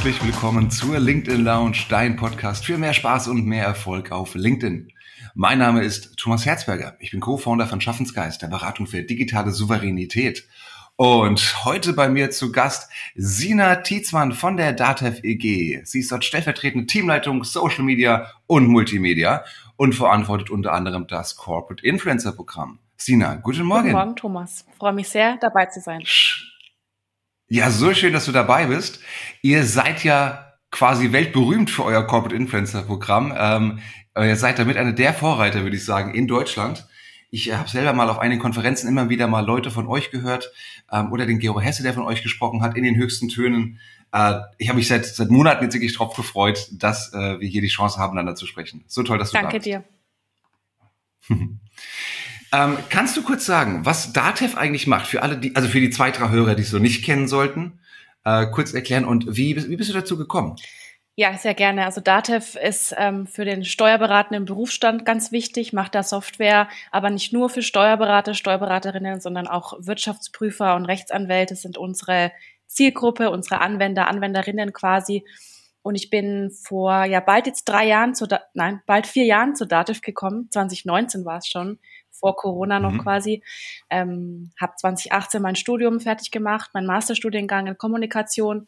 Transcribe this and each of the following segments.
herzlich willkommen zur LinkedIn Lounge, dein Podcast für mehr Spaß und mehr Erfolg auf LinkedIn. Mein Name ist Thomas Herzberger. Ich bin Co-Founder von Schaffensgeist, der Beratung für digitale Souveränität. Und heute bei mir zu Gast Sina Tietzmann von der DATEV EG. Sie ist dort stellvertretende Teamleitung Social Media und Multimedia und verantwortet unter anderem das Corporate Influencer Programm. Sina, guten Morgen. Guten Morgen, Thomas. Freue mich sehr, dabei zu sein. Ja, so schön, dass du dabei bist. Ihr seid ja quasi weltberühmt für euer Corporate Influencer Programm. Ähm, ihr seid damit eine der Vorreiter, würde ich sagen, in Deutschland. Ich äh, habe selber mal auf einigen Konferenzen immer wieder mal Leute von euch gehört ähm, oder den Gero Hesse, der von euch gesprochen hat, in den höchsten Tönen. Äh, ich habe mich seit, seit Monaten jetzt wirklich drauf gefreut, dass äh, wir hier die Chance haben, miteinander zu sprechen. So toll, dass du Danke da bist. dir. ähm, kannst du kurz sagen, was DATEV eigentlich macht für alle, die, also für die zwei, drei Hörer, die es so nicht kennen sollten, äh, kurz erklären und wie, wie bist du dazu gekommen? Ja, sehr gerne. Also DATEV ist ähm, für den Steuerberater im Berufsstand ganz wichtig, macht da Software, aber nicht nur für Steuerberater, Steuerberaterinnen, sondern auch Wirtschaftsprüfer und Rechtsanwälte sind unsere Zielgruppe, unsere Anwender, Anwenderinnen quasi. Und ich bin vor ja bald jetzt drei Jahren zu, nein, bald vier Jahren zu DATEV gekommen. 2019 war es schon, vor Corona noch mhm. quasi. Ähm, habe 2018 mein Studium fertig gemacht, mein Masterstudiengang in Kommunikation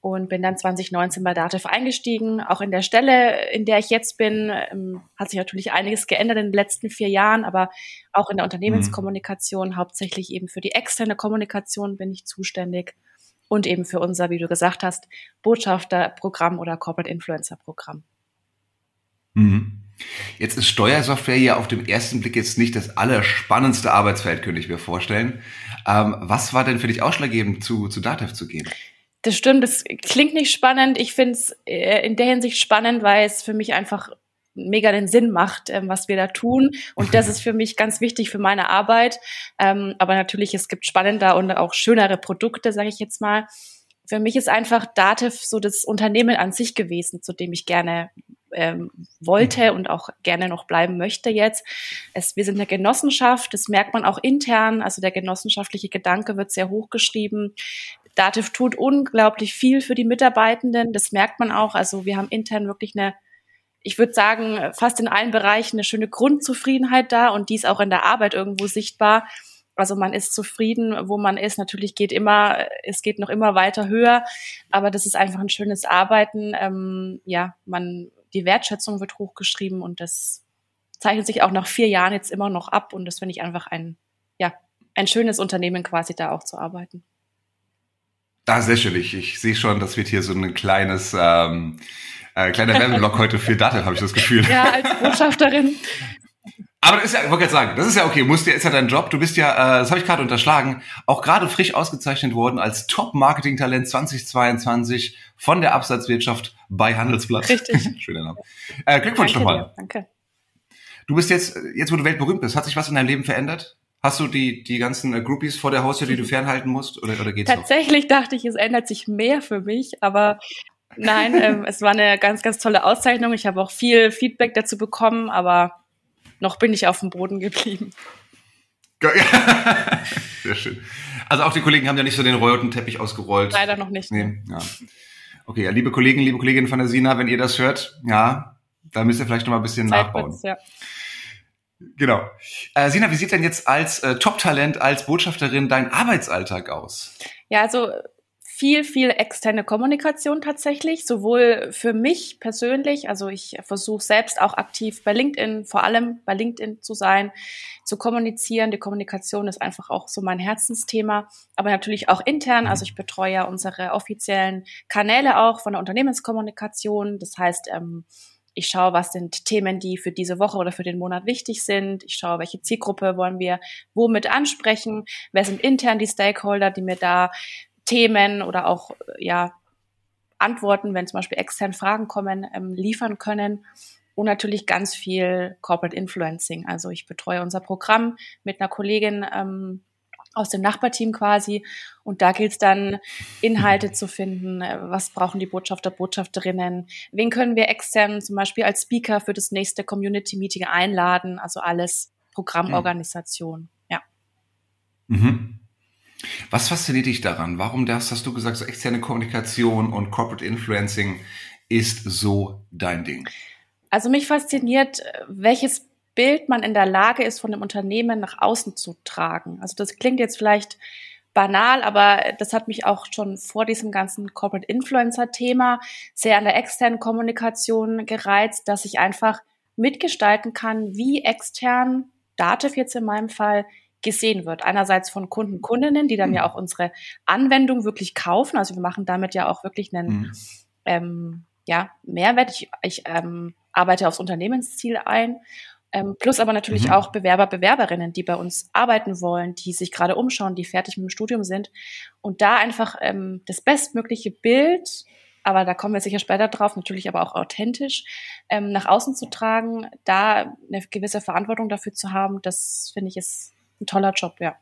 und bin dann 2019 bei Dativ eingestiegen. Auch in der Stelle, in der ich jetzt bin, ähm, hat sich natürlich einiges geändert in den letzten vier Jahren, aber auch in der Unternehmenskommunikation, mhm. hauptsächlich eben für die externe Kommunikation bin ich zuständig und eben für unser, wie du gesagt hast, Botschafterprogramm oder Corporate Influencer Programm. Mhm. Jetzt ist Steuersoftware ja auf dem ersten Blick jetzt nicht das allerspannendste Arbeitsfeld, könnte ich mir vorstellen. Ähm, was war denn für dich ausschlaggebend, zu, zu Datev zu gehen? Das stimmt, das klingt nicht spannend. Ich finde es äh, in der Hinsicht spannend, weil es für mich einfach mega den Sinn macht, ähm, was wir da tun. Und das ist für mich ganz wichtig für meine Arbeit. Ähm, aber natürlich, es gibt spannender und auch schönere Produkte, sage ich jetzt mal. Für mich ist einfach Dativ so das Unternehmen an sich gewesen, zu dem ich gerne ähm, wollte und auch gerne noch bleiben möchte jetzt. Es, wir sind eine Genossenschaft, das merkt man auch intern, also der genossenschaftliche Gedanke wird sehr hoch geschrieben. Dativ tut unglaublich viel für die Mitarbeitenden. Das merkt man auch. Also wir haben intern wirklich eine, ich würde sagen, fast in allen Bereichen eine schöne Grundzufriedenheit da und die ist auch in der Arbeit irgendwo sichtbar. Also man ist zufrieden, wo man ist. Natürlich geht immer, es geht noch immer weiter höher, aber das ist einfach ein schönes Arbeiten. Ähm, ja, man, die Wertschätzung wird hochgeschrieben und das zeichnet sich auch nach vier Jahren jetzt immer noch ab und das finde ich einfach ein, ja, ein schönes Unternehmen quasi da auch zu arbeiten. Ah, sehr schön. Ich, ich sehe schon, das wird hier so ein kleines, ähm, äh, kleiner Werbeblock heute für Data, habe ich das Gefühl. Ja, als Botschafterin. Aber das ist ja, ich wollte gerade sagen, das ist ja okay, musst ja, ist ja dein Job. Du bist ja, äh, das habe ich gerade unterschlagen, auch gerade frisch ausgezeichnet worden als Top-Marketing-Talent 2022 von der Absatzwirtschaft bei Handelsblatt. Richtig. Schöner Name. Äh, Glückwunsch nochmal. Danke. Du bist jetzt, jetzt wo du weltberühmt bist, hat sich was in deinem Leben verändert? Hast du die, die ganzen äh, Groupies vor der Haustür, die du fernhalten musst, oder, oder geht's Tatsächlich noch? dachte ich, es ändert sich mehr für mich, aber nein, ähm, es war eine ganz, ganz tolle Auszeichnung. Ich habe auch viel Feedback dazu bekommen, aber noch bin ich auf dem Boden geblieben. Sehr schön. Also auch die Kollegen haben ja nicht so den roten Teppich ausgerollt. Leider noch nicht. Nee, ja. Okay, ja, liebe Kollegen, liebe Kolleginnen von der Sina, wenn ihr das hört, ja, da müsst ihr vielleicht noch mal ein bisschen Zeit nachbauen. Ja. Genau. Äh, Sina, wie sieht denn jetzt als äh, Top-Talent, als Botschafterin dein Arbeitsalltag aus? Ja, also viel, viel externe Kommunikation tatsächlich, sowohl für mich persönlich, also ich versuche selbst auch aktiv bei LinkedIn, vor allem bei LinkedIn zu sein, zu kommunizieren. Die Kommunikation ist einfach auch so mein Herzensthema, aber natürlich auch intern. Also ich betreue ja unsere offiziellen Kanäle auch von der Unternehmenskommunikation. Das heißt, ähm, ich schaue, was sind Themen, die für diese Woche oder für den Monat wichtig sind. Ich schaue, welche Zielgruppe wollen wir womit ansprechen. Wer sind intern die Stakeholder, die mir da Themen oder auch ja Antworten, wenn zum Beispiel extern Fragen kommen, ähm, liefern können. Und natürlich ganz viel Corporate Influencing. Also ich betreue unser Programm mit einer Kollegin ähm, aus dem Nachbarteam quasi. Und da gilt es dann, Inhalte zu finden. Äh, was brauchen die Botschafter, Botschafterinnen? Wen können wir extern zum Beispiel als Speaker für das nächste Community Meeting einladen? Also alles Programmorganisation. Ja. Mhm. Was fasziniert dich daran? Warum das, hast du gesagt, so externe Kommunikation und Corporate Influencing ist so dein Ding? Also mich fasziniert, welches Bild man in der Lage ist, von dem Unternehmen nach außen zu tragen. Also das klingt jetzt vielleicht banal, aber das hat mich auch schon vor diesem ganzen Corporate Influencer Thema sehr an der externen Kommunikation gereizt, dass ich einfach mitgestalten kann, wie extern Dativ jetzt in meinem Fall gesehen wird. Einerseits von Kunden, Kundinnen, die dann mhm. ja auch unsere Anwendung wirklich kaufen. Also wir machen damit ja auch wirklich einen mhm. ähm, ja, Mehrwert. Ich, ich ähm, arbeite aufs Unternehmensziel ein. Ähm, plus aber natürlich mhm. auch Bewerber, Bewerberinnen, die bei uns arbeiten wollen, die sich gerade umschauen, die fertig mit dem Studium sind. Und da einfach ähm, das bestmögliche Bild, aber da kommen wir sicher später drauf, natürlich aber auch authentisch, ähm, nach außen zu tragen, da eine gewisse Verantwortung dafür zu haben, das finde ich ist ein toller Job, ja.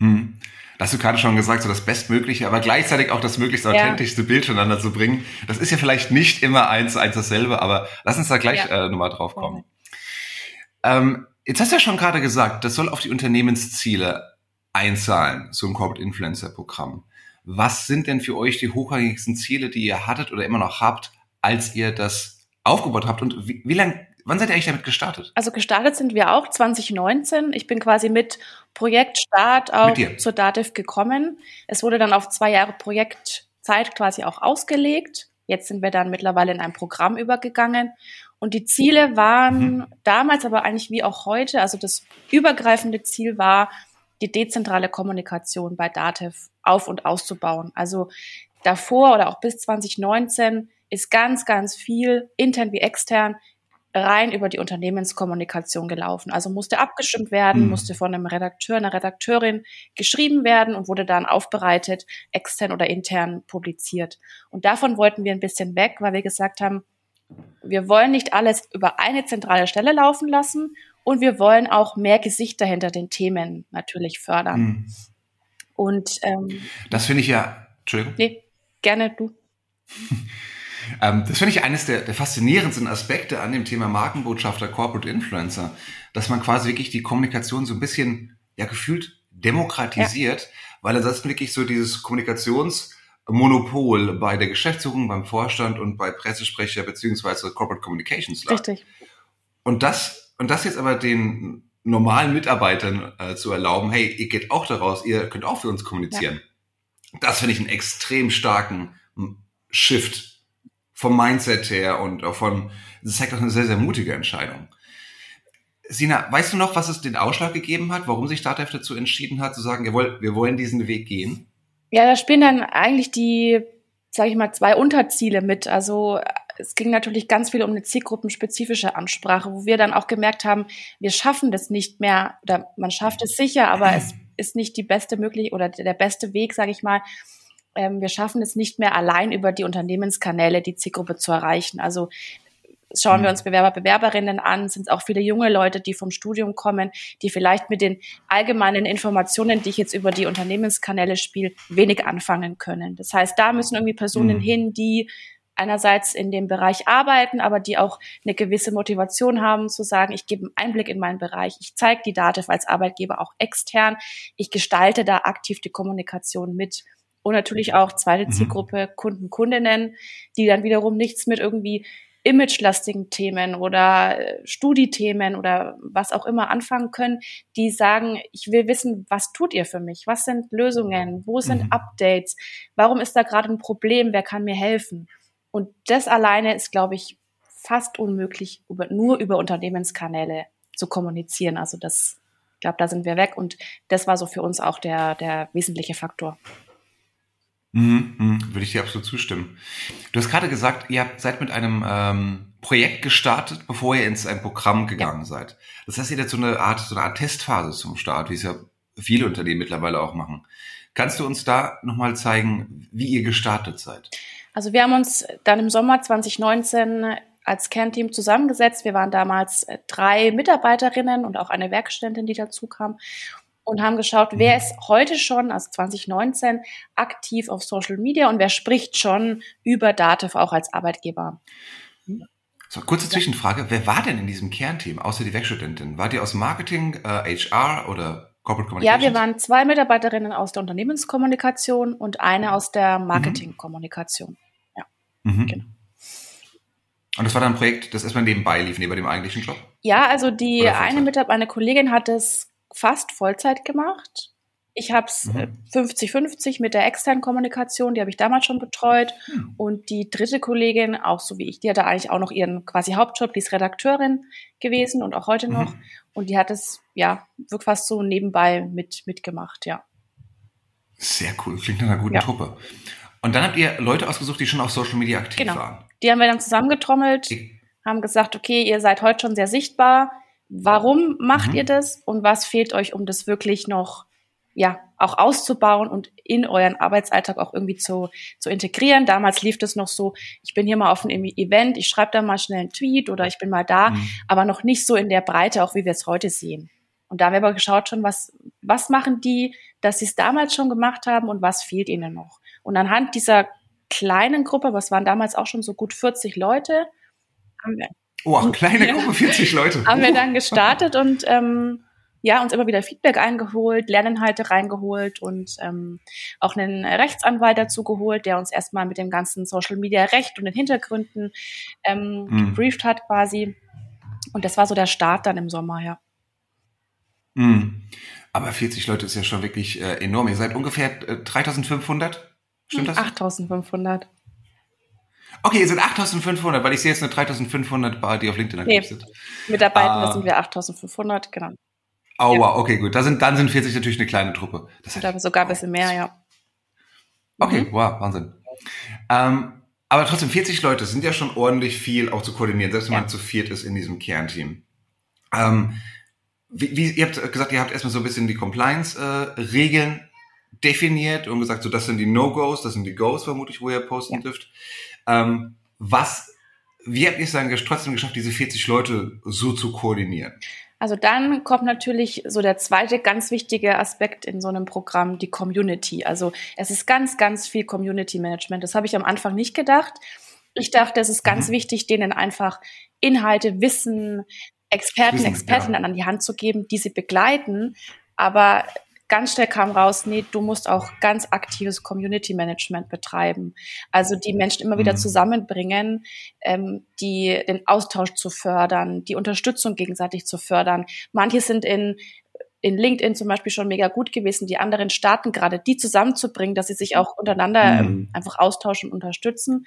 Hm. Das hast du gerade schon gesagt, so das Bestmögliche, aber gleichzeitig auch das möglichst authentischste ja. Bild zueinander zu bringen. Das ist ja vielleicht nicht immer eins zu eins dasselbe, aber lass uns da gleich ja. äh, nochmal drauf kommen. Ähm, jetzt hast du ja schon gerade gesagt, das soll auf die Unternehmensziele einzahlen, so ein Corporate Influencer Programm. Was sind denn für euch die hochrangigsten Ziele, die ihr hattet oder immer noch habt, als ihr das aufgebaut habt? Und wie, wie lange Wann seid ihr eigentlich damit gestartet? Also gestartet sind wir auch 2019. Ich bin quasi mit Projektstart auch zur Dativ gekommen. Es wurde dann auf zwei Jahre Projektzeit quasi auch ausgelegt. Jetzt sind wir dann mittlerweile in ein Programm übergegangen. Und die Ziele waren mhm. damals aber eigentlich wie auch heute, also das übergreifende Ziel war, die dezentrale Kommunikation bei Datev auf und auszubauen. Also davor oder auch bis 2019 ist ganz, ganz viel intern wie extern rein über die Unternehmenskommunikation gelaufen. Also musste abgestimmt werden, mhm. musste von einem Redakteur, einer Redakteurin geschrieben werden und wurde dann aufbereitet, extern oder intern publiziert. Und davon wollten wir ein bisschen weg, weil wir gesagt haben, wir wollen nicht alles über eine zentrale Stelle laufen lassen und wir wollen auch mehr Gesichter hinter den Themen natürlich fördern. Mhm. Und ähm, das finde ich ja, Entschuldigung. Nee, gerne du. Ähm, das finde ich eines der, der, faszinierendsten Aspekte an dem Thema Markenbotschafter, Corporate Influencer, dass man quasi wirklich die Kommunikation so ein bisschen, ja, gefühlt demokratisiert, ja. weil ansonsten wirklich so dieses Kommunikationsmonopol bei der Geschäftsführung, beim Vorstand und bei Pressesprecher beziehungsweise Corporate Communications lag. Richtig. Und das, und das jetzt aber den normalen Mitarbeitern äh, zu erlauben, hey, ihr geht auch daraus, ihr könnt auch für uns kommunizieren. Ja. Das finde ich einen extrem starken Shift vom Mindset her und auch von, das zeigt auch eine sehr, sehr mutige Entscheidung. Sina, weißt du noch, was es den Ausschlag gegeben hat, warum sich Startup dazu entschieden hat, zu sagen, jawohl, wir wollen diesen Weg gehen? Ja, da spielen dann eigentlich die, sage ich mal, zwei Unterziele mit. Also es ging natürlich ganz viel um eine zielgruppenspezifische Ansprache, wo wir dann auch gemerkt haben, wir schaffen das nicht mehr, oder man schafft es sicher, aber es ist nicht die beste mögliche oder der beste Weg, sage ich mal, ähm, wir schaffen es nicht mehr allein über die Unternehmenskanäle die Zielgruppe zu erreichen. Also schauen wir mhm. uns Bewerber, Bewerberinnen an, sind auch viele junge Leute, die vom Studium kommen, die vielleicht mit den allgemeinen Informationen, die ich jetzt über die Unternehmenskanäle spiele, wenig anfangen können. Das heißt, da müssen irgendwie Personen mhm. hin, die einerseits in dem Bereich arbeiten, aber die auch eine gewisse Motivation haben zu sagen, ich gebe einen Einblick in meinen Bereich, ich zeige die Daten als Arbeitgeber auch extern, ich gestalte da aktiv die Kommunikation mit. Und natürlich auch zweite mhm. Zielgruppe Kunden, Kundinnen, die dann wiederum nichts mit irgendwie imagelastigen Themen oder äh, Studiethemen oder was auch immer anfangen können, die sagen, ich will wissen, was tut ihr für mich? Was sind Lösungen? Wo sind mhm. Updates? Warum ist da gerade ein Problem? Wer kann mir helfen? Und das alleine ist, glaube ich, fast unmöglich, über, nur über Unternehmenskanäle zu kommunizieren. Also das, ich glaube, da sind wir weg. Und das war so für uns auch der, der wesentliche Faktor. Mhm, mh, würde ich dir absolut zustimmen. Du hast gerade gesagt, ihr seid mit einem ähm, Projekt gestartet, bevor ihr ins ein Programm gegangen ja. seid. Das heißt, ihr habt so eine Art, so eine Art Testphase zum Start, wie es ja viele Unternehmen mittlerweile auch machen. Kannst du uns da nochmal zeigen, wie ihr gestartet seid? Also wir haben uns dann im Sommer 2019 als Kernteam zusammengesetzt. Wir waren damals äh, drei Mitarbeiterinnen und auch eine Werkstudentin, die dazu kam und haben geschaut, wer mhm. ist heute schon, also 2019, aktiv auf Social Media und wer spricht schon über Dativ auch als Arbeitgeber. So, kurze Zwischenfrage. Wer war denn in diesem Kernteam, außer die Werkstudentin? War die aus Marketing, äh, HR oder Corporate Communication? Ja, wir waren zwei Mitarbeiterinnen aus der Unternehmenskommunikation und eine aus der mhm. Marketingkommunikation. Ja, mhm. genau. Und das war dann ein Projekt, das erstmal nebenbei lief, neben dem eigentlichen Job? Ja, also die eine Mitarbeiterin, eine Kollegin hat es fast Vollzeit gemacht. Ich habe es mhm. 50-50 mit der externen Kommunikation, die habe ich damals schon betreut. Mhm. Und die dritte Kollegin, auch so wie ich, die hatte eigentlich auch noch ihren quasi Hauptjob, die ist Redakteurin gewesen und auch heute noch. Mhm. Und die hat es ja wirklich fast so nebenbei mit, mitgemacht, ja. Sehr cool, klingt nach einer guten ja. Truppe. Und dann habt ihr Leute ausgesucht, die schon auf Social Media aktiv genau. waren. Die haben wir dann zusammengetrommelt, haben gesagt, okay, ihr seid heute schon sehr sichtbar. Warum macht mhm. ihr das und was fehlt euch, um das wirklich noch ja, auch auszubauen und in euren Arbeitsalltag auch irgendwie zu, zu integrieren. Damals lief das noch so, ich bin hier mal auf einem Event, ich schreibe da mal schnell einen Tweet oder ich bin mal da, mhm. aber noch nicht so in der Breite, auch wie wir es heute sehen. Und da haben wir aber geschaut schon, was, was machen die, dass sie es damals schon gemacht haben und was fehlt ihnen noch. Und anhand dieser kleinen Gruppe, was waren damals auch schon so gut 40 Leute, haben wir, Oh, eine kleine Gruppe, 40 Leute. haben wir dann gestartet und ähm, ja, uns immer wieder Feedback eingeholt, Lerninhalte reingeholt und ähm, auch einen Rechtsanwalt dazu geholt, der uns erstmal mit dem ganzen Social Media Recht und den Hintergründen ähm, mhm. gebrieft hat quasi. Und das war so der Start dann im Sommer, ja. Mhm. Aber 40 Leute ist ja schon wirklich äh, enorm. Ihr seid ungefähr äh, 3500? Stimmt das? 8500. Okay, ihr seid 8500, weil ich sehe jetzt eine 3500 bei die auf LinkedIn aktiv nee, sind. Mitarbeitende ah. sind wir 8500, genau. Aua, ja. okay, gut. Da sind, dann sind 40 natürlich eine kleine Truppe. Das heißt, sogar ein bisschen mehr, ja. Okay, mhm. wow, Wahnsinn. Ähm, aber trotzdem, 40 Leute sind ja schon ordentlich viel auch zu koordinieren, selbst wenn ja. man zu viert ist in diesem Kernteam. Ähm, wie, wie, ihr habt gesagt, ihr habt erstmal so ein bisschen die Compliance-Regeln äh, definiert und gesagt, so das sind die No-Gos, das sind die Goes vermutlich, wo ihr posten ja. dürft. Ähm, was, wie habt ihr es dann trotzdem geschafft, diese 40 Leute so zu koordinieren? Also dann kommt natürlich so der zweite ganz wichtige Aspekt in so einem Programm, die Community. Also es ist ganz, ganz viel Community Management. Das habe ich am Anfang nicht gedacht. Ich dachte, es ist ganz mhm. wichtig, denen einfach Inhalte, Wissen, Experten, Expertinnen ja. an die Hand zu geben, die sie begleiten. Aber ganz schnell kam raus, nee, du musst auch ganz aktives Community Management betreiben. Also die Menschen immer wieder mhm. zusammenbringen, ähm, die den Austausch zu fördern, die Unterstützung gegenseitig zu fördern. Manche sind in in LinkedIn zum Beispiel schon mega gut gewesen, die anderen Staaten gerade die zusammenzubringen, dass sie sich auch untereinander ähm, mhm. einfach austauschen und unterstützen.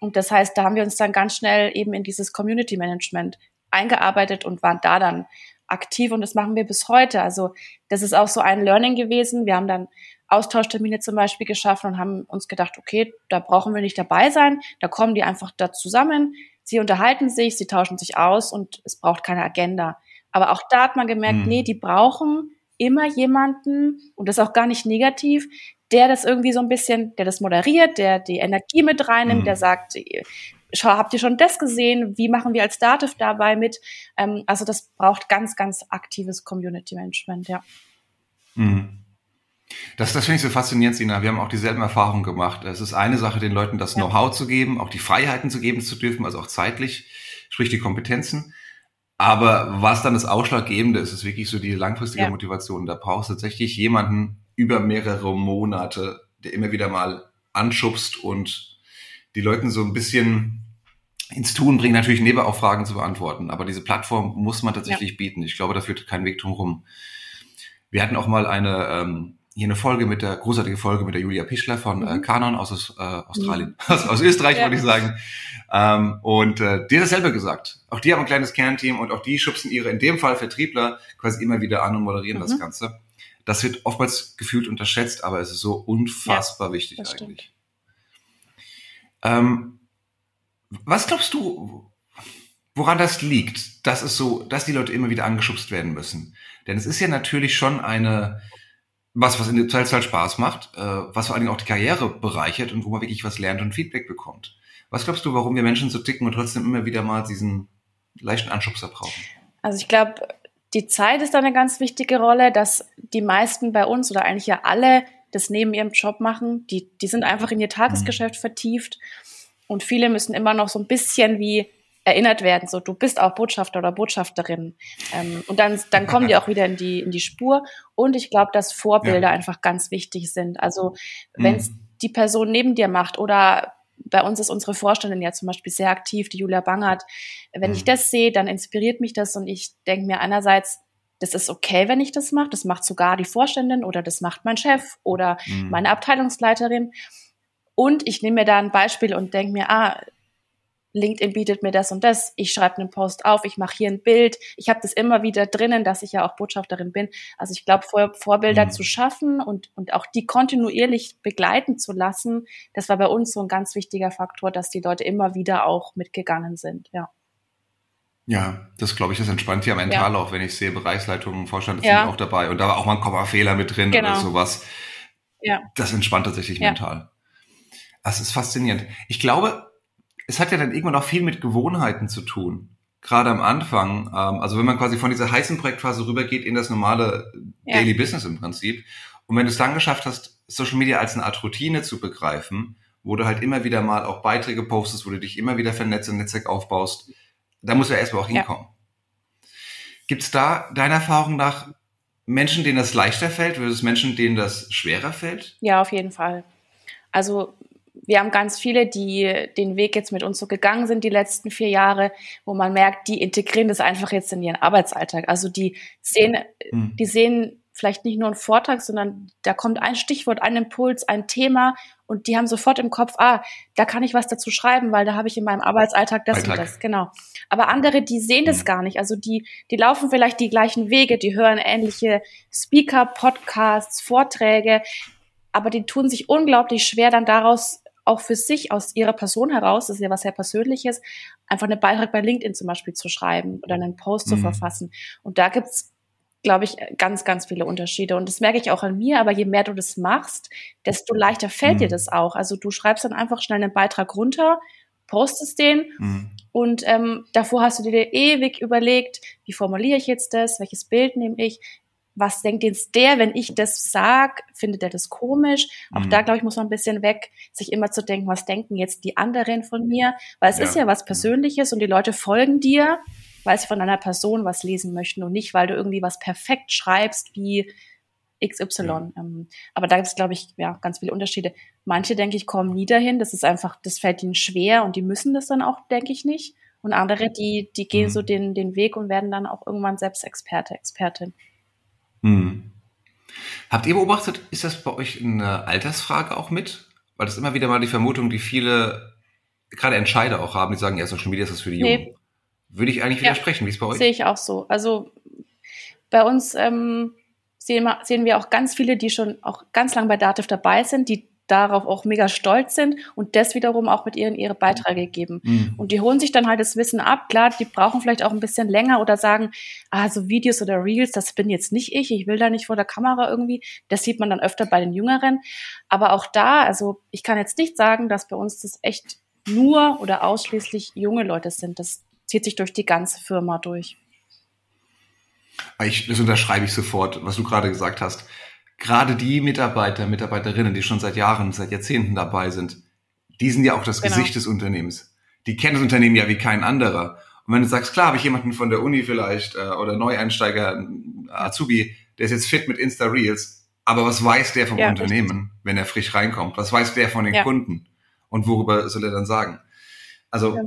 Und das heißt, da haben wir uns dann ganz schnell eben in dieses Community Management eingearbeitet und waren da dann aktiv und das machen wir bis heute. Also das ist auch so ein Learning gewesen. Wir haben dann Austauschtermine zum Beispiel geschaffen und haben uns gedacht, okay, da brauchen wir nicht dabei sein, da kommen die einfach da zusammen, sie unterhalten sich, sie tauschen sich aus und es braucht keine Agenda. Aber auch da hat man gemerkt, hm. nee, die brauchen immer jemanden und das ist auch gar nicht negativ, der das irgendwie so ein bisschen, der das moderiert, der die Energie mit reinnimmt, hm. der sagt, schau, habt ihr schon das gesehen? Wie machen wir als Dativ dabei mit? Ähm, also das braucht ganz, ganz aktives Community Management, ja. Mhm. Das, das finde ich so faszinierend, Sina. Wir haben auch dieselben Erfahrungen gemacht. Es ist eine Sache, den Leuten das ja. Know-how zu geben, auch die Freiheiten zu geben zu dürfen, also auch zeitlich, sprich die Kompetenzen. Aber was dann das Ausschlaggebende ist, ist wirklich so die langfristige ja. Motivation. Da brauchst du tatsächlich jemanden über mehrere Monate, der immer wieder mal anschubst und die Leuten so ein bisschen ins Tun bringen, natürlich neben auch Fragen zu beantworten. Aber diese Plattform muss man tatsächlich ja. bieten. Ich glaube, da führt kein Weg drum rum. Wir hatten auch mal eine, ähm, hier eine Folge mit der, großartige Folge mit der Julia Pischler von äh, mhm. Canon aus äh, Australien, mhm. aus, aus Österreich, ja. würde ich sagen. Ähm, und äh, die hat dasselbe gesagt. Auch die haben ein kleines Kernteam und auch die schubsen ihre, in dem Fall Vertriebler, quasi immer wieder an und moderieren mhm. das Ganze. Das wird oftmals gefühlt unterschätzt, aber es ist so unfassbar ja, wichtig eigentlich. Stimmt. Ähm, was glaubst du, woran das liegt, dass es so, dass die Leute immer wieder angeschubst werden müssen? Denn es ist ja natürlich schon eine, was, was in der Teilzeit Spaß macht, äh, was vor allen Dingen auch die Karriere bereichert und wo man wirklich was lernt und Feedback bekommt. Was glaubst du, warum wir Menschen so ticken und trotzdem immer wieder mal diesen leichten Anschubser brauchen? Also ich glaube, die Zeit ist da eine ganz wichtige Rolle, dass die meisten bei uns oder eigentlich ja alle das neben ihrem Job machen. Die, die sind einfach in ihr Tagesgeschäft mhm. vertieft. Und viele müssen immer noch so ein bisschen wie erinnert werden, so du bist auch Botschafter oder Botschafterin. Ähm, und dann, dann kommen die auch wieder in die, in die Spur. Und ich glaube, dass Vorbilder ja. einfach ganz wichtig sind. Also wenn es mhm. die Person neben dir macht oder bei uns ist unsere Vorständin ja zum Beispiel sehr aktiv, die Julia Bangert. Wenn mhm. ich das sehe, dann inspiriert mich das und ich denke mir einerseits, das ist okay, wenn ich das mache. Das macht sogar die Vorständin oder das macht mein Chef oder mhm. meine Abteilungsleiterin. Und ich nehme mir da ein Beispiel und denke mir, ah, LinkedIn bietet mir das und das, ich schreibe einen Post auf, ich mache hier ein Bild, ich habe das immer wieder drinnen, dass ich ja auch Botschafterin bin. Also ich glaube, Vor Vorbilder mhm. zu schaffen und, und auch die kontinuierlich begleiten zu lassen, das war bei uns so ein ganz wichtiger Faktor, dass die Leute immer wieder auch mitgegangen sind, ja. Ja, das glaube ich, das entspannt ja mental ja. auch, wenn ich sehe, Bereichsleitungen, Vorstand ja. sind auch dabei und da war auch mal ein Kommafehler mit drin genau. oder sowas. Ja. Das entspannt tatsächlich ja. mental. Das ist faszinierend. Ich glaube, es hat ja dann irgendwann auch viel mit Gewohnheiten zu tun. Gerade am Anfang, ähm, also wenn man quasi von dieser heißen Projektphase rübergeht in das normale ja. Daily Business im Prinzip. Und wenn du es dann geschafft hast, Social Media als eine Art Routine zu begreifen, wo du halt immer wieder mal auch Beiträge postest, wo du dich immer wieder vernetzt, ein Netzwerk aufbaust, da muss er erstmal auch hinkommen. Ja. Gibt es da deiner Erfahrung nach Menschen, denen das leichter fällt, versus Menschen, denen das schwerer fällt? Ja, auf jeden Fall. Also wir haben ganz viele, die den Weg jetzt mit uns so gegangen sind die letzten vier Jahre, wo man merkt, die integrieren das einfach jetzt in ihren Arbeitsalltag. Also die sehen, mhm. die sehen vielleicht nicht nur einen Vortrag, sondern da kommt ein Stichwort, ein Impuls, ein Thema und die haben sofort im Kopf, ah, da kann ich was dazu schreiben, weil da habe ich in meinem Arbeitsalltag das Alltag. und das, genau. Aber andere, die sehen das mhm. gar nicht. Also die, die laufen vielleicht die gleichen Wege, die hören ähnliche Speaker, Podcasts, Vorträge, aber die tun sich unglaublich schwer, dann daraus auch für sich aus ihrer Person heraus, das ist ja was sehr Persönliches, einfach einen Beitrag bei LinkedIn zum Beispiel zu schreiben oder einen Post mhm. zu verfassen. Und da gibt's glaube ich, ganz, ganz viele Unterschiede. Und das merke ich auch an mir, aber je mehr du das machst, desto leichter fällt mhm. dir das auch. Also du schreibst dann einfach schnell einen Beitrag runter, postest den mhm. und ähm, davor hast du dir ewig überlegt, wie formuliere ich jetzt das, welches Bild nehme ich, was denkt jetzt der, wenn ich das sag, findet er das komisch? Auch mhm. da, glaube ich, muss man ein bisschen weg, sich immer zu denken, was denken jetzt die anderen von mir? Weil es ja. ist ja was Persönliches und die Leute folgen dir, weil sie von einer Person was lesen möchten und nicht, weil du irgendwie was perfekt schreibst wie XY. Ja. Ähm, aber da gibt es, glaube ich, ja, ganz viele Unterschiede. Manche, denke ich, kommen nie dahin. Das ist einfach, das fällt ihnen schwer und die müssen das dann auch, denke ich, nicht. Und andere, die, die gehen mhm. so den, den Weg und werden dann auch irgendwann selbst Experte, Expertin. Hm. Habt ihr beobachtet, ist das bei euch eine Altersfrage auch mit? Weil das immer wieder mal die Vermutung, die viele, gerade Entscheider auch haben, die sagen, ja, Social Media ist das für die Jungen. Nee. Würde ich eigentlich widersprechen, ja, wie es bei euch? Sehe ich auch so. Also bei uns ähm, sehen, wir, sehen wir auch ganz viele, die schon auch ganz lang bei Dativ dabei sind, die darauf auch mega stolz sind und das wiederum auch mit ihren ihre Beiträge geben. Mhm. Und die holen sich dann halt das Wissen ab. Klar, die brauchen vielleicht auch ein bisschen länger oder sagen, ah, so Videos oder Reels, das bin jetzt nicht ich, ich will da nicht vor der Kamera irgendwie. Das sieht man dann öfter bei den Jüngeren. Aber auch da, also ich kann jetzt nicht sagen, dass bei uns das echt nur oder ausschließlich junge Leute sind. Das zieht sich durch die ganze Firma durch. Ich, das unterschreibe ich sofort, was du gerade gesagt hast gerade die Mitarbeiter, Mitarbeiterinnen, die schon seit Jahren, seit Jahrzehnten dabei sind, die sind ja auch das genau. Gesicht des Unternehmens. Die kennen das Unternehmen ja wie kein anderer. Und wenn du sagst, klar, habe ich jemanden von der Uni vielleicht äh, oder Neueinsteiger, Azubi, der ist jetzt fit mit Insta Reels, aber was weiß der vom ja, Unternehmen, richtig. wenn er frisch reinkommt? Was weiß der von den ja. Kunden? Und worüber soll er dann sagen? Also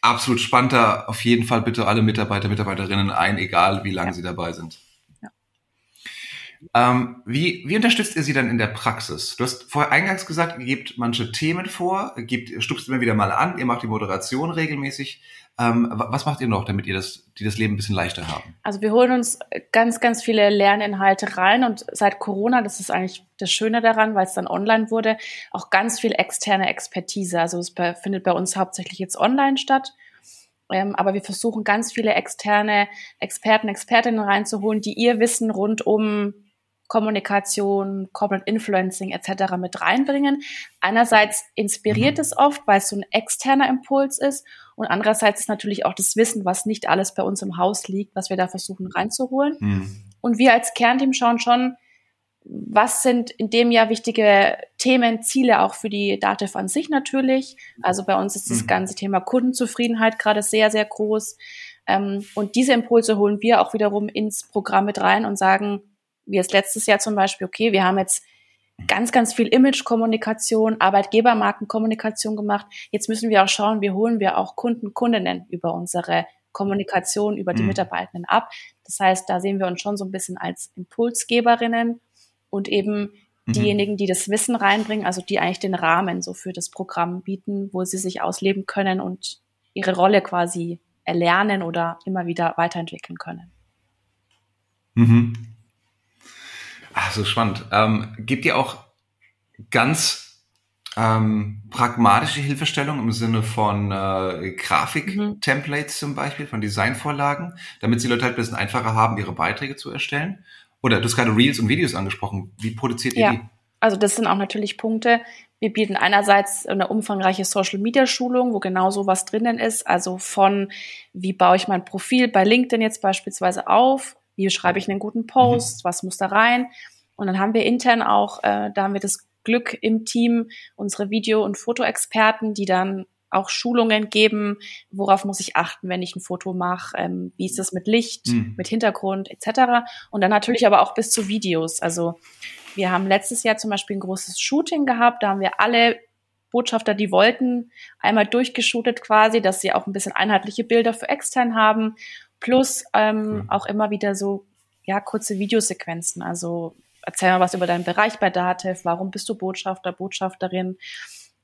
absolut spannender, auf jeden Fall bitte alle Mitarbeiter, Mitarbeiterinnen ein, egal wie lange ja. sie dabei sind. Ähm, wie, wie unterstützt ihr sie dann in der Praxis? Du hast vorher eingangs gesagt, ihr gebt manche Themen vor, gebt, stupst immer wieder mal an, ihr macht die Moderation regelmäßig. Ähm, was macht ihr noch, damit ihr das, die das Leben ein bisschen leichter haben? Also wir holen uns ganz, ganz viele Lerninhalte rein und seit Corona, das ist eigentlich das Schöne daran, weil es dann online wurde, auch ganz viel externe Expertise. Also es findet bei uns hauptsächlich jetzt online statt. Ähm, aber wir versuchen ganz viele externe Experten, Expertinnen reinzuholen, die ihr Wissen rund um Kommunikation, Corporate Influencing etc. mit reinbringen. Einerseits inspiriert mhm. es oft, weil es so ein externer Impuls ist und andererseits ist natürlich auch das Wissen, was nicht alles bei uns im Haus liegt, was wir da versuchen reinzuholen. Mhm. Und wir als Kernteam schauen schon, was sind in dem Jahr wichtige Themen, Ziele auch für die DATEV an sich natürlich. Also bei uns ist das mhm. ganze Thema Kundenzufriedenheit gerade sehr, sehr groß. Ähm, und diese Impulse holen wir auch wiederum ins Programm mit rein und sagen, wie es letztes Jahr zum Beispiel, okay, wir haben jetzt ganz, ganz viel Image-Kommunikation, Arbeitgebermarkenkommunikation gemacht. Jetzt müssen wir auch schauen, wie holen wir auch Kunden, Kundinnen über unsere Kommunikation, über die mhm. Mitarbeitenden ab. Das heißt, da sehen wir uns schon so ein bisschen als Impulsgeberinnen und eben mhm. diejenigen, die das Wissen reinbringen, also die eigentlich den Rahmen so für das Programm bieten, wo sie sich ausleben können und ihre Rolle quasi erlernen oder immer wieder weiterentwickeln können. Mhm. Ach, so spannend. Ähm, gibt ihr auch ganz ähm, pragmatische Hilfestellung im Sinne von äh, Grafik-Templates mhm. zum Beispiel, von Designvorlagen, damit die Leute halt ein bisschen einfacher haben, ihre Beiträge zu erstellen? Oder du hast gerade Reels und Videos angesprochen. Wie produziert ihr ja. die? Also das sind auch natürlich Punkte. Wir bieten einerseits eine umfangreiche Social Media Schulung, wo genau sowas drinnen ist. Also von wie baue ich mein Profil bei LinkedIn jetzt beispielsweise auf, wie schreibe ich einen guten Post, mhm. was muss da rein. Und dann haben wir intern auch, äh, da haben wir das Glück im Team, unsere Video- und Fotoexperten, die dann auch Schulungen geben, worauf muss ich achten, wenn ich ein Foto mache, ähm, wie ist das mit Licht, mhm. mit Hintergrund etc. Und dann natürlich aber auch bis zu Videos. Also wir haben letztes Jahr zum Beispiel ein großes Shooting gehabt, da haben wir alle Botschafter, die wollten, einmal durchgeshootet quasi, dass sie auch ein bisschen einheitliche Bilder für extern haben, plus ähm, auch immer wieder so ja kurze Videosequenzen. Also erzähl mal was über deinen Bereich bei Datev, warum bist du Botschafter, Botschafterin.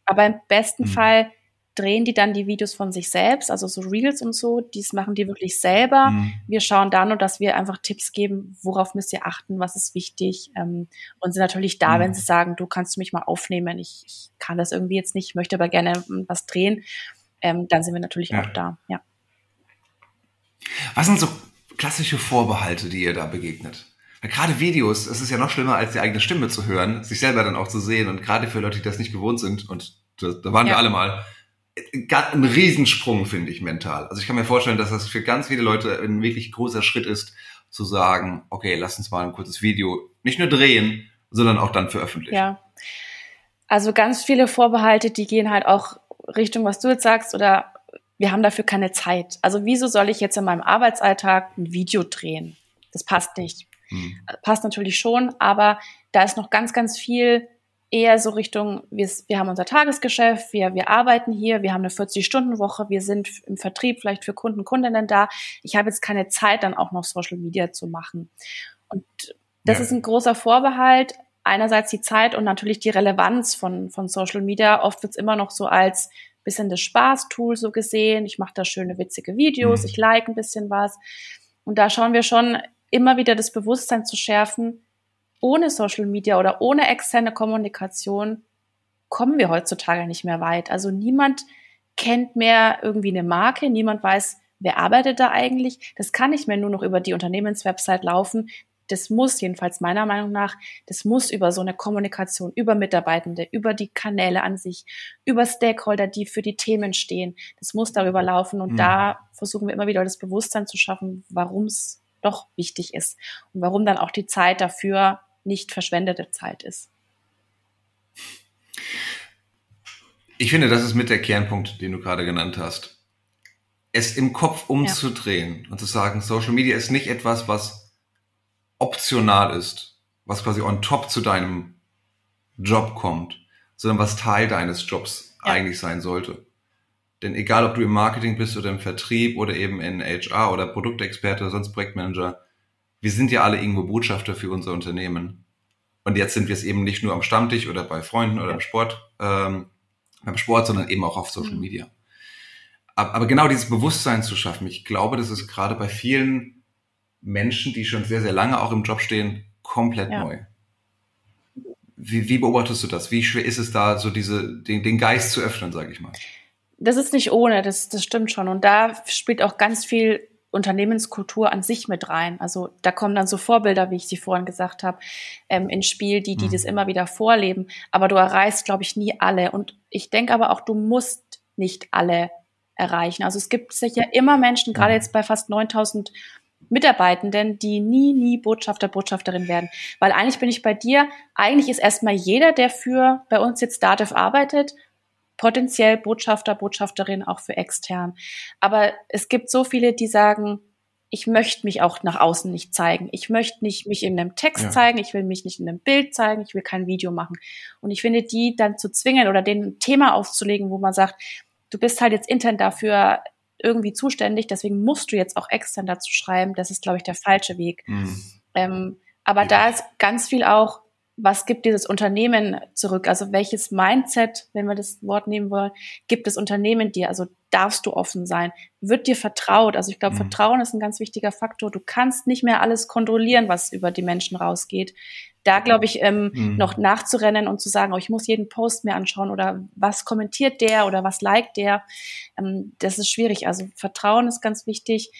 Aber im besten mhm. Fall drehen die dann die Videos von sich selbst, also so Reels und so, dies machen die wirklich selber. Mhm. Wir schauen da nur, dass wir einfach Tipps geben, worauf müsst ihr achten, was ist wichtig ähm, und sind natürlich da, mhm. wenn sie sagen, du kannst mich mal aufnehmen, ich, ich kann das irgendwie jetzt nicht, möchte aber gerne hm, was drehen, ähm, dann sind wir natürlich ja. auch da, ja. Was sind so klassische Vorbehalte, die ihr da begegnet? gerade Videos, es ist ja noch schlimmer, als die eigene Stimme zu hören, sich selber dann auch zu sehen und gerade für Leute, die das nicht gewohnt sind und da, da waren ja. wir alle mal, ein Riesensprung, finde ich, mental. Also ich kann mir vorstellen, dass das für ganz viele Leute ein wirklich großer Schritt ist, zu sagen, okay, lass uns mal ein kurzes Video nicht nur drehen, sondern auch dann veröffentlichen. Ja. Also ganz viele Vorbehalte, die gehen halt auch Richtung, was du jetzt sagst, oder wir haben dafür keine Zeit. Also wieso soll ich jetzt in meinem Arbeitsalltag ein Video drehen? Das passt nicht. Hm. Passt natürlich schon, aber da ist noch ganz, ganz viel eher so Richtung, wir, wir haben unser Tagesgeschäft, wir, wir arbeiten hier, wir haben eine 40-Stunden-Woche, wir sind im Vertrieb vielleicht für Kunden, Kundinnen da. Ich habe jetzt keine Zeit, dann auch noch Social Media zu machen. Und das ja. ist ein großer Vorbehalt. Einerseits die Zeit und natürlich die Relevanz von, von Social Media. Oft wird es immer noch so als bisschen das Spaßtool so gesehen. Ich mache da schöne, witzige Videos, mhm. ich like ein bisschen was. Und da schauen wir schon immer wieder das Bewusstsein zu schärfen, ohne Social Media oder ohne externe Kommunikation kommen wir heutzutage nicht mehr weit. Also niemand kennt mehr irgendwie eine Marke, niemand weiß, wer arbeitet da eigentlich. Das kann nicht mehr nur noch über die Unternehmenswebsite laufen. Das muss jedenfalls meiner Meinung nach, das muss über so eine Kommunikation, über Mitarbeitende, über die Kanäle an sich, über Stakeholder, die für die Themen stehen. Das muss darüber laufen und mhm. da versuchen wir immer wieder das Bewusstsein zu schaffen, warum es doch wichtig ist und warum dann auch die Zeit dafür nicht verschwendete Zeit ist. Ich finde, das ist mit der Kernpunkt, den du gerade genannt hast. Es im Kopf umzudrehen ja. und zu sagen, Social Media ist nicht etwas, was optional ist, was quasi on top zu deinem Job kommt, sondern was Teil deines Jobs ja. eigentlich sein sollte. Denn egal, ob du im Marketing bist oder im Vertrieb oder eben in HR oder Produktexperte oder sonst Projektmanager, wir sind ja alle irgendwo Botschafter für unser Unternehmen. Und jetzt sind wir es eben nicht nur am Stammtisch oder bei Freunden oder im Sport, ähm, beim Sport, sondern eben auch auf Social mhm. Media. Aber, aber genau dieses Bewusstsein zu schaffen, ich glaube, das ist gerade bei vielen Menschen, die schon sehr, sehr lange auch im Job stehen, komplett ja. neu. Wie, wie beobachtest du das? Wie schwer ist es da, so diese, den, den Geist zu öffnen, sage ich mal? Das ist nicht ohne, das, das stimmt schon. Und da spielt auch ganz viel Unternehmenskultur an sich mit rein. Also da kommen dann so Vorbilder, wie ich sie vorhin gesagt habe, ähm, ins Spiel, die, die mhm. das immer wieder vorleben. Aber du erreichst, glaube ich, nie alle. Und ich denke aber auch, du musst nicht alle erreichen. Also es gibt sicher immer Menschen, gerade mhm. jetzt bei fast 9000 Mitarbeitenden, die nie, nie Botschafter, Botschafterin werden. Weil eigentlich bin ich bei dir, eigentlich ist erstmal jeder, der für bei uns jetzt Dativ arbeitet, potenziell Botschafter, Botschafterin auch für extern. Aber es gibt so viele, die sagen, ich möchte mich auch nach außen nicht zeigen. Ich möchte nicht mich in einem Text ja. zeigen, ich will mich nicht in einem Bild zeigen, ich will kein Video machen. Und ich finde, die dann zu zwingen oder den Thema aufzulegen, wo man sagt, du bist halt jetzt intern dafür irgendwie zuständig, deswegen musst du jetzt auch extern dazu schreiben, das ist, glaube ich, der falsche Weg. Mhm. Ähm, aber ja. da ist ganz viel auch, was gibt dieses Unternehmen zurück? Also welches Mindset, wenn wir das Wort nehmen wollen, gibt das Unternehmen dir? Also darfst du offen sein? Wird dir vertraut? Also ich glaube, mhm. Vertrauen ist ein ganz wichtiger Faktor. Du kannst nicht mehr alles kontrollieren, was über die Menschen rausgeht. Da glaube ich, ähm, mhm. noch nachzurennen und zu sagen, oh, ich muss jeden Post mir anschauen oder was kommentiert der oder was liked der, ähm, das ist schwierig. Also Vertrauen ist ganz wichtig,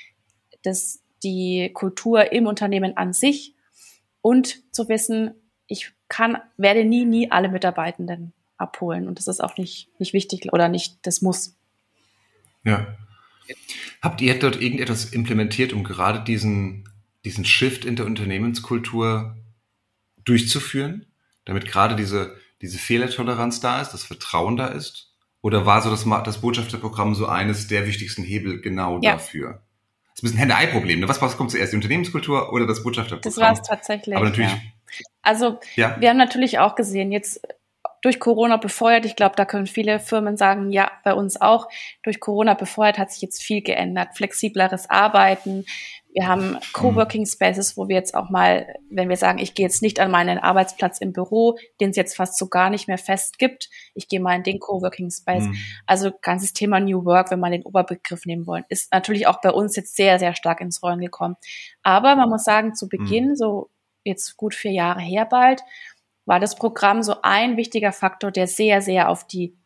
dass die Kultur im Unternehmen an sich und zu wissen, ich kann, werde nie, nie alle Mitarbeitenden abholen. Und das ist auch nicht, nicht wichtig oder nicht, das muss. Ja. Habt ihr dort irgendetwas implementiert, um gerade diesen, diesen Shift in der Unternehmenskultur durchzuführen, damit gerade diese, diese Fehlertoleranz da ist, das Vertrauen da ist? Oder war so das, das Botschafterprogramm so eines der wichtigsten Hebel genau ja. dafür? Das ist ein bisschen Hände-Ei-Problem. Ne? Was, was kommt zuerst, die Unternehmenskultur oder das Botschafterprogramm? Das war es tatsächlich. Aber natürlich, ja. Also ja. wir haben natürlich auch gesehen, jetzt durch Corona befeuert, ich glaube, da können viele Firmen sagen, ja, bei uns auch, durch Corona befeuert hat sich jetzt viel geändert. Flexibleres Arbeiten. Wir haben Coworking Spaces, wo wir jetzt auch mal, wenn wir sagen, ich gehe jetzt nicht an meinen Arbeitsplatz im Büro, den es jetzt fast so gar nicht mehr fest gibt, ich gehe mal in den Coworking Space. Mhm. Also ganzes Thema New Work, wenn man den Oberbegriff nehmen wollen, ist natürlich auch bei uns jetzt sehr, sehr stark ins Rollen gekommen. Aber man muss sagen, zu Beginn, mhm. so jetzt gut vier Jahre her bald, war das Programm so ein wichtiger Faktor, der sehr, sehr auf die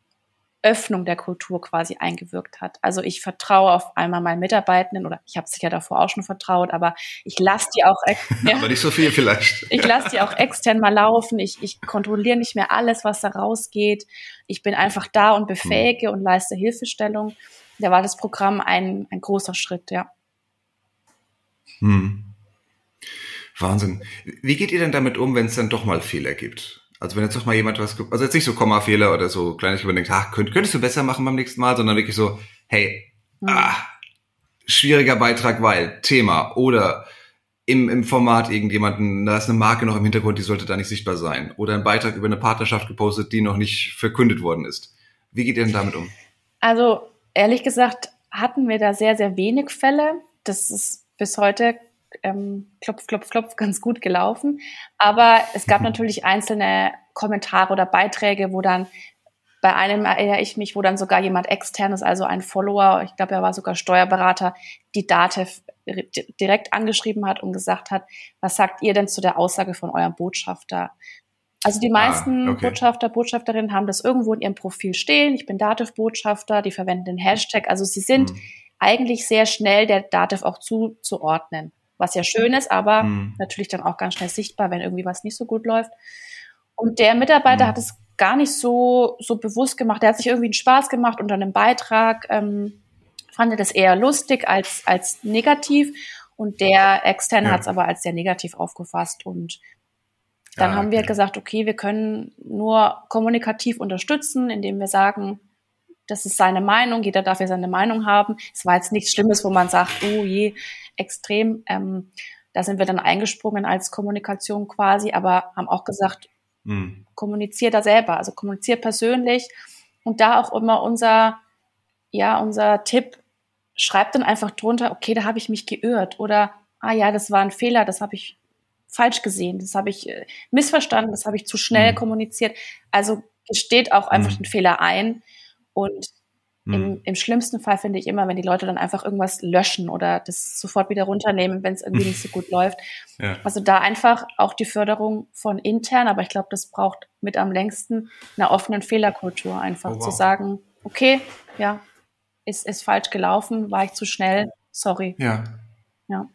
Öffnung der Kultur quasi eingewirkt hat. Also ich vertraue auf einmal meinen Mitarbeitenden oder ich habe sicher davor auch schon vertraut, aber ich lasse die auch ja, aber nicht so viel vielleicht. Ich lasse die auch extern mal laufen. Ich, ich kontrolliere nicht mehr alles, was da rausgeht. Ich bin einfach da und befähige hm. und leiste Hilfestellung. Da war das Programm ein, ein großer Schritt, ja. Hm. Wahnsinn. Wie geht ihr denn damit um, wenn es dann doch mal Fehler gibt? Also wenn jetzt doch mal jemand was, also jetzt nicht so Komma-Fehler oder so kleines überdenkt, ach, könnt, könntest du besser machen beim nächsten Mal, sondern wirklich so, hey, mhm. ah, schwieriger Beitrag, weil Thema oder im, im Format irgendjemanden, da ist eine Marke noch im Hintergrund, die sollte da nicht sichtbar sein. Oder ein Beitrag über eine Partnerschaft gepostet, die noch nicht verkündet worden ist. Wie geht ihr denn damit um? Also ehrlich gesagt hatten wir da sehr, sehr wenig Fälle. Das ist bis heute ähm, klopf, klopf, klopf ganz gut gelaufen. Aber es gab mhm. natürlich einzelne Kommentare oder Beiträge, wo dann bei einem erinnere ich mich, wo dann sogar jemand externes, also ein Follower, ich glaube, er war sogar Steuerberater, die Datev direkt angeschrieben hat und gesagt hat, was sagt ihr denn zu der Aussage von eurem Botschafter? Also die ah, meisten ah, okay. Botschafter, Botschafterinnen haben das irgendwo in ihrem Profil stehen. Ich bin Datev-Botschafter, die verwenden den Hashtag. Also sie sind hm. eigentlich sehr schnell der Datev auch zuzuordnen was ja schön ist, aber mhm. natürlich dann auch ganz schnell sichtbar, wenn irgendwie was nicht so gut läuft. Und der Mitarbeiter mhm. hat es gar nicht so, so bewusst gemacht. Der hat sich irgendwie einen Spaß gemacht unter einem Beitrag, ähm, fand er das eher lustig als, als negativ. Und der Externe ja. hat es aber als sehr negativ aufgefasst. Und dann ah, haben wir gesagt, okay, wir können nur kommunikativ unterstützen, indem wir sagen, das ist seine Meinung, jeder darf ja seine Meinung haben. Es war jetzt nichts Schlimmes, wo man sagt, oh je, extrem. Ähm, da sind wir dann eingesprungen als Kommunikation quasi, aber haben auch gesagt, mhm. kommuniziert da selber, also kommuniziert persönlich und da auch immer unser, ja, unser Tipp, schreibt dann einfach drunter, okay, da habe ich mich geirrt oder, ah ja, das war ein Fehler, das habe ich falsch gesehen, das habe ich äh, missverstanden, das habe ich zu schnell mhm. kommuniziert. Also gesteht auch einfach mhm. den Fehler ein und im, mhm. Im, schlimmsten Fall finde ich immer, wenn die Leute dann einfach irgendwas löschen oder das sofort wieder runternehmen, wenn es irgendwie nicht so gut läuft. Ja. Also da einfach auch die Förderung von intern, aber ich glaube, das braucht mit am längsten einer offenen Fehlerkultur, einfach oh, wow. zu sagen, okay, ja, ist, ist falsch gelaufen, war ich zu schnell, sorry. Ja. Ja.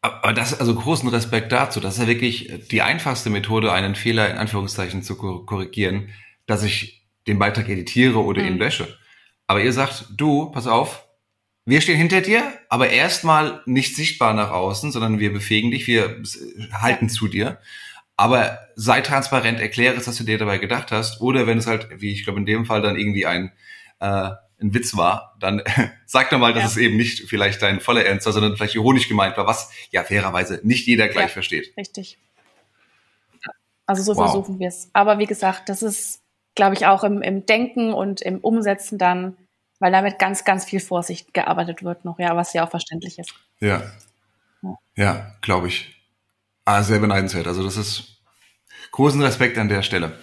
Aber das, also großen Respekt dazu. Das ist ja wirklich die einfachste Methode, einen Fehler in Anführungszeichen zu korrigieren, dass ich den Beitrag editiere oder mhm. ihn lösche. Aber ihr sagt, du, pass auf, wir stehen hinter dir, aber erstmal nicht sichtbar nach außen, sondern wir befähigen dich, wir halten zu dir. Aber sei transparent, erkläre es, was du dir dabei gedacht hast. Oder wenn es halt, wie ich glaube in dem Fall dann irgendwie ein, äh, ein Witz war, dann sag doch mal, dass ja. es eben nicht vielleicht dein voller Ernst war, sondern vielleicht ironisch gemeint war, was ja fairerweise nicht jeder gleich ja, versteht. Richtig. Also so wow. versuchen wir es. Aber wie gesagt, das ist, glaube ich, auch im, im Denken und im Umsetzen dann, weil damit ganz, ganz viel Vorsicht gearbeitet wird noch, ja, was ja auch verständlich ist. Ja. Ja, ja glaube ich. Ah, sehr beneidenswert. Also das ist großen Respekt an der Stelle.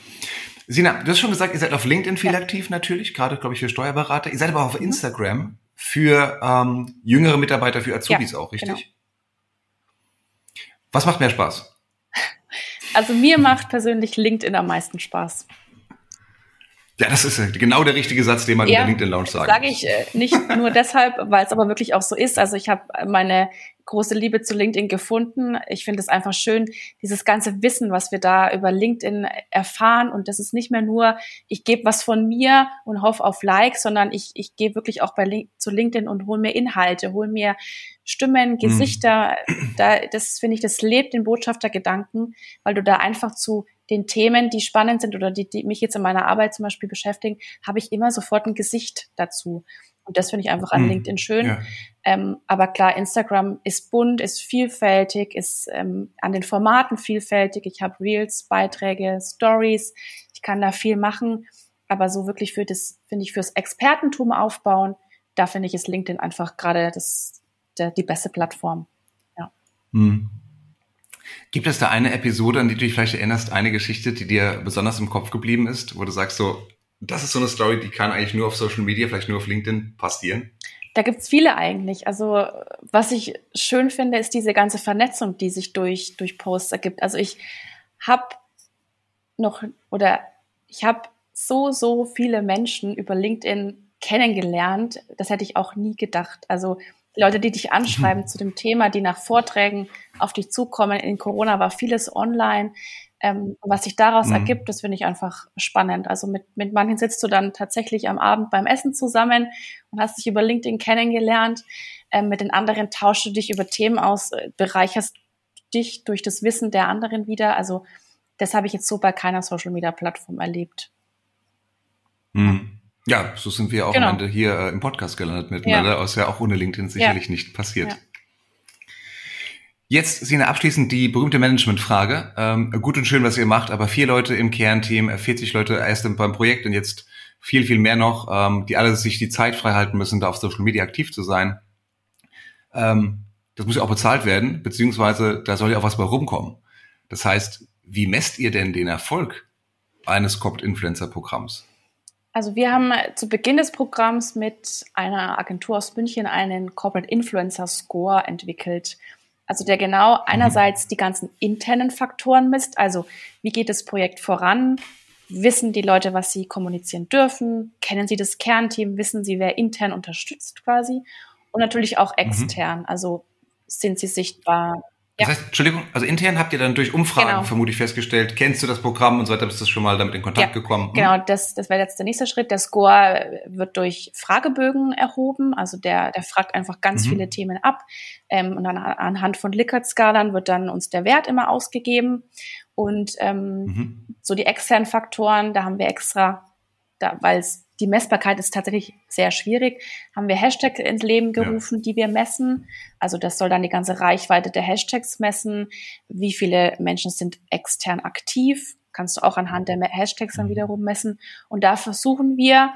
Sina, du hast schon gesagt, ihr seid auf LinkedIn viel ja. aktiv natürlich, gerade glaube ich für Steuerberater. Ihr seid aber auch auf mhm. Instagram für ähm, jüngere Mitarbeiter, für Azubis ja, auch, richtig? Genau. Was macht mehr Spaß? Also mir macht persönlich LinkedIn am meisten Spaß. Ja, das ist genau der richtige Satz, den man ja, in der LinkedIn Lounge sagt. Sage ich äh, nicht nur deshalb, weil es aber wirklich auch so ist. Also ich habe meine große Liebe zu LinkedIn gefunden. Ich finde es einfach schön, dieses ganze Wissen, was wir da über LinkedIn erfahren. Und das ist nicht mehr nur, ich gebe was von mir und hoffe auf Likes, sondern ich, ich gehe wirklich auch bei Link, zu LinkedIn und hole mir Inhalte, hole mir Stimmen, mhm. Gesichter. Mhm. Da, das finde ich, das lebt den Botschaftergedanken, weil du da einfach zu den Themen, die spannend sind oder die, die mich jetzt in meiner Arbeit zum Beispiel beschäftigen, habe ich immer sofort ein Gesicht dazu. Und das finde ich einfach an mhm. LinkedIn schön. Ja. Ähm, aber klar, Instagram ist bunt, ist vielfältig, ist ähm, an den Formaten vielfältig. Ich habe Reels, Beiträge, Stories. Ich kann da viel machen. Aber so wirklich für das, finde ich, fürs Expertentum aufbauen, da finde ich, ist LinkedIn einfach gerade das, der, die beste Plattform. Ja. Hm. Gibt es da eine Episode, an die du dich vielleicht erinnerst, eine Geschichte, die dir besonders im Kopf geblieben ist, wo du sagst so, das ist so eine Story, die kann eigentlich nur auf Social Media, vielleicht nur auf LinkedIn passieren? Da gibt's viele eigentlich. Also was ich schön finde, ist diese ganze Vernetzung, die sich durch, durch Posts ergibt. Also ich habe noch oder ich habe so, so viele Menschen über LinkedIn kennengelernt. Das hätte ich auch nie gedacht. Also Leute, die dich anschreiben mhm. zu dem Thema, die nach Vorträgen auf dich zukommen. In Corona war vieles online. Ähm, was sich daraus mhm. ergibt, das finde ich einfach spannend. Also mit, mit manchen sitzt du dann tatsächlich am Abend beim Essen zusammen und hast dich über LinkedIn kennengelernt. Ähm, mit den anderen tauschst du dich über Themen aus, äh, bereicherst dich durch das Wissen der anderen wieder. Also das habe ich jetzt so bei keiner Social-Media-Plattform erlebt. Mhm. Ja, so sind wir auch genau. am Ende hier äh, im Podcast gelandet miteinander, ja. aus ja auch ohne LinkedIn sicherlich ja. nicht passiert. Ja. Jetzt, Sina, abschließend die berühmte Managementfrage. Ähm, gut und schön, was ihr macht, aber vier Leute im Kernteam, 40 äh, Leute erst beim Projekt und jetzt viel, viel mehr noch, ähm, die alle sich die Zeit frei halten müssen, da auf Social Media aktiv zu sein. Ähm, das muss ja auch bezahlt werden, beziehungsweise da soll ja auch was bei rumkommen. Das heißt, wie messt ihr denn den Erfolg eines Corporate Influencer Programms? Also wir haben zu Beginn des Programms mit einer Agentur aus München einen Corporate Influencer Score entwickelt. Also der genau mhm. einerseits die ganzen internen Faktoren misst, also wie geht das Projekt voran, wissen die Leute, was sie kommunizieren dürfen, kennen sie das Kernteam, wissen sie, wer intern unterstützt quasi? Und natürlich auch mhm. extern, also sind sie sichtbar, das heißt, Entschuldigung, also intern habt ihr dann durch Umfragen genau. vermutlich festgestellt, kennst du das Programm und so weiter, bist du schon mal damit in Kontakt ja, gekommen? Hm? Genau, das, das wäre jetzt der nächste Schritt. Der Score wird durch Fragebögen erhoben, also der, der fragt einfach ganz mhm. viele Themen ab ähm, und dann anhand von Likert-Skalen wird dann uns der Wert immer ausgegeben und ähm, mhm. so die externen Faktoren, da haben wir extra, da, weil die Messbarkeit ist tatsächlich sehr schwierig. Haben wir Hashtags ins Leben gerufen, ja. die wir messen. Also das soll dann die ganze Reichweite der Hashtags messen. Wie viele Menschen sind extern aktiv? Kannst du auch anhand der Hashtags dann mhm. wiederum messen. Und da versuchen wir,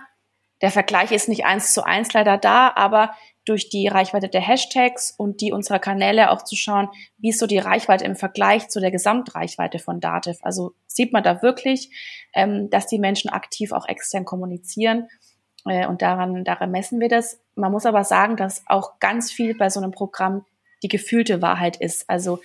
der Vergleich ist nicht eins zu eins leider da, aber durch die Reichweite der Hashtags und die unserer Kanäle auch zu schauen, wie ist so die Reichweite im Vergleich zu der Gesamtreichweite von Dativ. Also sieht man da wirklich, ähm, dass die Menschen aktiv auch extern kommunizieren. Äh, und daran, daran messen wir das. Man muss aber sagen, dass auch ganz viel bei so einem Programm die gefühlte Wahrheit ist. Also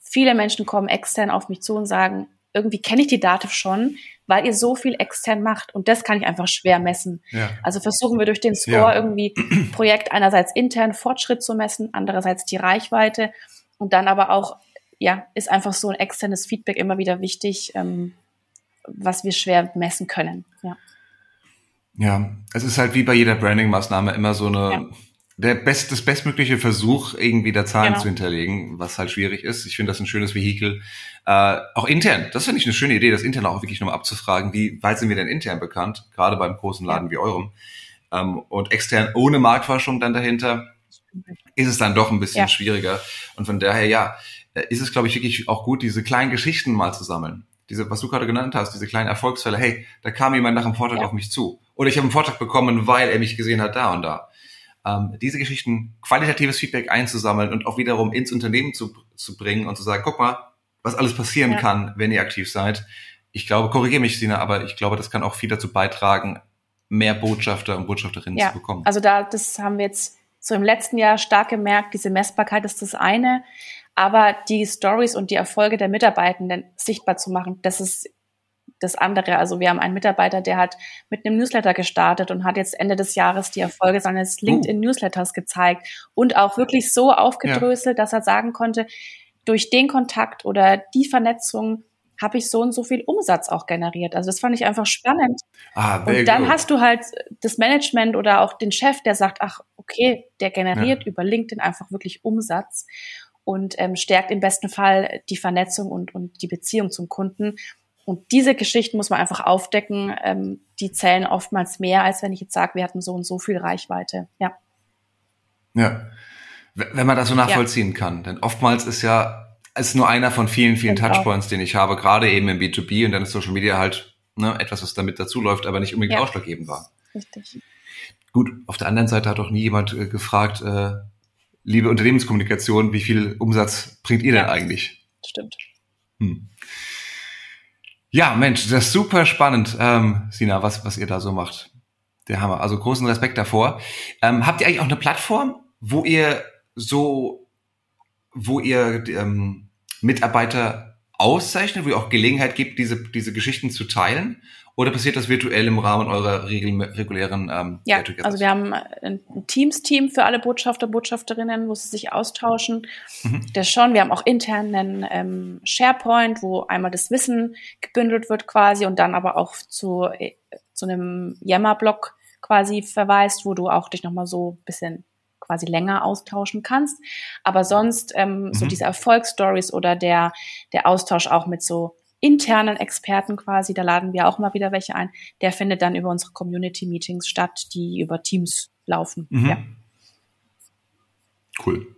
viele Menschen kommen extern auf mich zu und sagen, irgendwie kenne ich die Dativ schon, weil ihr so viel extern macht. Und das kann ich einfach schwer messen. Ja. Also versuchen wir durch den Score ja. irgendwie Projekt einerseits intern Fortschritt zu messen, andererseits die Reichweite und dann aber auch, ja, ist einfach so ein externes Feedback immer wieder wichtig, ähm, was wir schwer messen können. Ja. Ja, es ist halt wie bei jeder Branding-Maßnahme immer so eine, ja. Der best, das bestmögliche Versuch, irgendwie da Zahlen genau. zu hinterlegen, was halt schwierig ist. Ich finde das ein schönes Vehikel. Äh, auch intern, das finde ich eine schöne Idee, das intern auch wirklich nochmal abzufragen, wie weit sind wir denn intern bekannt, gerade beim großen Laden wie eurem. Ähm, und extern ohne Marktforschung dann dahinter ist es dann doch ein bisschen ja. schwieriger. Und von daher, ja, äh, ist es, glaube ich, wirklich auch gut, diese kleinen Geschichten mal zu sammeln. Diese, was du gerade genannt hast, diese kleinen Erfolgsfälle. Hey, da kam jemand nach dem Vortrag ja. auf mich zu. Oder ich habe einen Vortrag bekommen, weil er mich gesehen hat da und da. Ähm, diese Geschichten, qualitatives Feedback einzusammeln und auch wiederum ins Unternehmen zu, zu bringen und zu sagen, guck mal, was alles passieren ja. kann, wenn ihr aktiv seid. Ich glaube, korrigiere mich, Sina, aber ich glaube, das kann auch viel dazu beitragen, mehr Botschafter und Botschafterinnen ja. zu bekommen. Also da, das haben wir jetzt so im letzten Jahr stark gemerkt, diese Messbarkeit ist das eine, aber die Stories und die Erfolge der Mitarbeitenden sichtbar zu machen, das ist das andere. Also wir haben einen Mitarbeiter, der hat mit einem Newsletter gestartet und hat jetzt Ende des Jahres die Erfolge seines uh. LinkedIn-Newsletters gezeigt und auch wirklich so aufgedröselt, ja. dass er sagen konnte, durch den Kontakt oder die Vernetzung habe ich so und so viel Umsatz auch generiert. Also das fand ich einfach spannend. Ah, und dann gut. hast du halt das Management oder auch den Chef, der sagt, ach, okay, der generiert ja. über LinkedIn einfach wirklich Umsatz und ähm, stärkt im besten Fall die Vernetzung und, und die Beziehung zum Kunden. Und diese Geschichten muss man einfach aufdecken. Ähm, die zählen oftmals mehr, als wenn ich jetzt sage, wir hatten so und so viel Reichweite. Ja. Ja. Wenn man das so nachvollziehen ja. kann. Denn oftmals ist ja ist nur einer von vielen, vielen genau. Touchpoints, den ich habe, gerade eben im B2B und dann ist Social Media halt ne, etwas, was damit dazu läuft, aber nicht unbedingt ja. ausschlaggebend war. Richtig. Gut, auf der anderen Seite hat auch nie jemand äh, gefragt, äh, liebe Unternehmenskommunikation, wie viel Umsatz bringt ihr ja. denn eigentlich? Stimmt. Hm. Ja, Mensch, das ist super spannend, ähm, Sina, was, was ihr da so macht. Der Hammer. Also großen Respekt davor. Ähm, habt ihr eigentlich auch eine Plattform, wo ihr so, wo ihr ähm, Mitarbeiter auszeichnet, wo ihr auch Gelegenheit gibt, diese, diese Geschichten zu teilen? Oder passiert das virtuell im Rahmen eurer regulären ähm, Ja, also wir haben ein Teams-Team für alle Botschafter, Botschafterinnen, wo sie sich austauschen. Mhm. Das schon. Wir haben auch intern einen ähm, SharePoint, wo einmal das Wissen gebündelt wird quasi und dann aber auch zu, äh, zu einem Yammer-Blog quasi verweist, wo du auch dich nochmal so ein bisschen quasi länger austauschen kannst. Aber sonst ähm, mhm. so diese Erfolgsstories oder der, der Austausch auch mit so internen Experten quasi, da laden wir auch mal wieder welche ein, der findet dann über unsere Community-Meetings statt, die über Teams laufen. Mhm. Ja. Cool.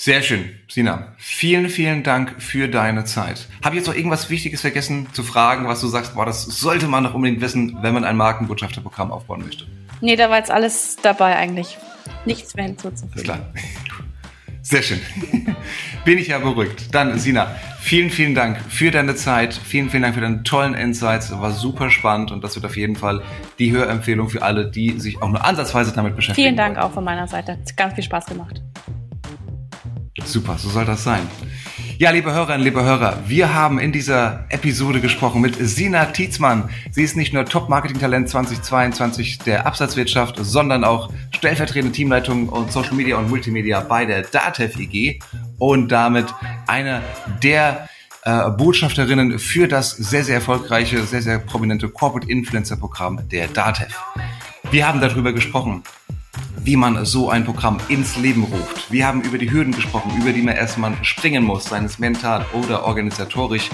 Sehr schön, Sina. Vielen, vielen Dank für deine Zeit. Habe ich jetzt noch irgendwas Wichtiges vergessen zu fragen, was du sagst, boah, das sollte man noch unbedingt wissen, wenn man ein Markenbotschafterprogramm aufbauen möchte? Nee, da war jetzt alles dabei eigentlich. Nichts mehr hinzuzufügen. Klar. Sehr schön. Bin ich ja beruhigt. Dann, Sina, vielen, vielen Dank für deine Zeit. Vielen, vielen Dank für deine tollen Insights. War super spannend und das wird auf jeden Fall die Hörempfehlung für alle, die sich auch nur ansatzweise damit beschäftigen. Vielen Dank wollen. auch von meiner Seite. Hat ganz viel Spaß gemacht. Super, so soll das sein. Ja, liebe Hörerinnen, liebe Hörer, wir haben in dieser Episode gesprochen mit Sina Tietzmann. Sie ist nicht nur Top-Marketing-Talent 2022 der Absatzwirtschaft, sondern auch stellvertretende Teamleitung und Social Media und Multimedia bei der DATEV EG und damit eine der äh, Botschafterinnen für das sehr, sehr erfolgreiche, sehr, sehr prominente Corporate Influencer Programm der DATEV. Wir haben darüber gesprochen, wie man so ein Programm ins Leben ruft. Wir haben über die Hürden gesprochen, über die man erstmal springen muss, seines mental oder organisatorisch.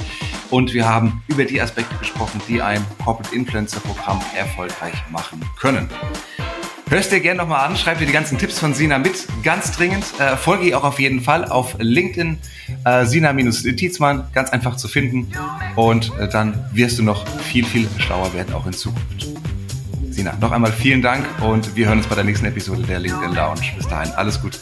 Und wir haben über die Aspekte gesprochen, die ein Corporate Influencer Programm erfolgreich machen können. Hörst dir gerne nochmal an, schreib dir die ganzen Tipps von Sina mit, ganz dringend. Äh, folge ihr auch auf jeden Fall auf LinkedIn, äh, Sina-Tietzmann, ganz einfach zu finden. Und äh, dann wirst du noch viel, viel schlauer werden, auch in Zukunft. Sina, noch einmal vielen Dank und wir hören uns bei der nächsten Episode der LinkedIn Lounge. Bis dahin, alles gut.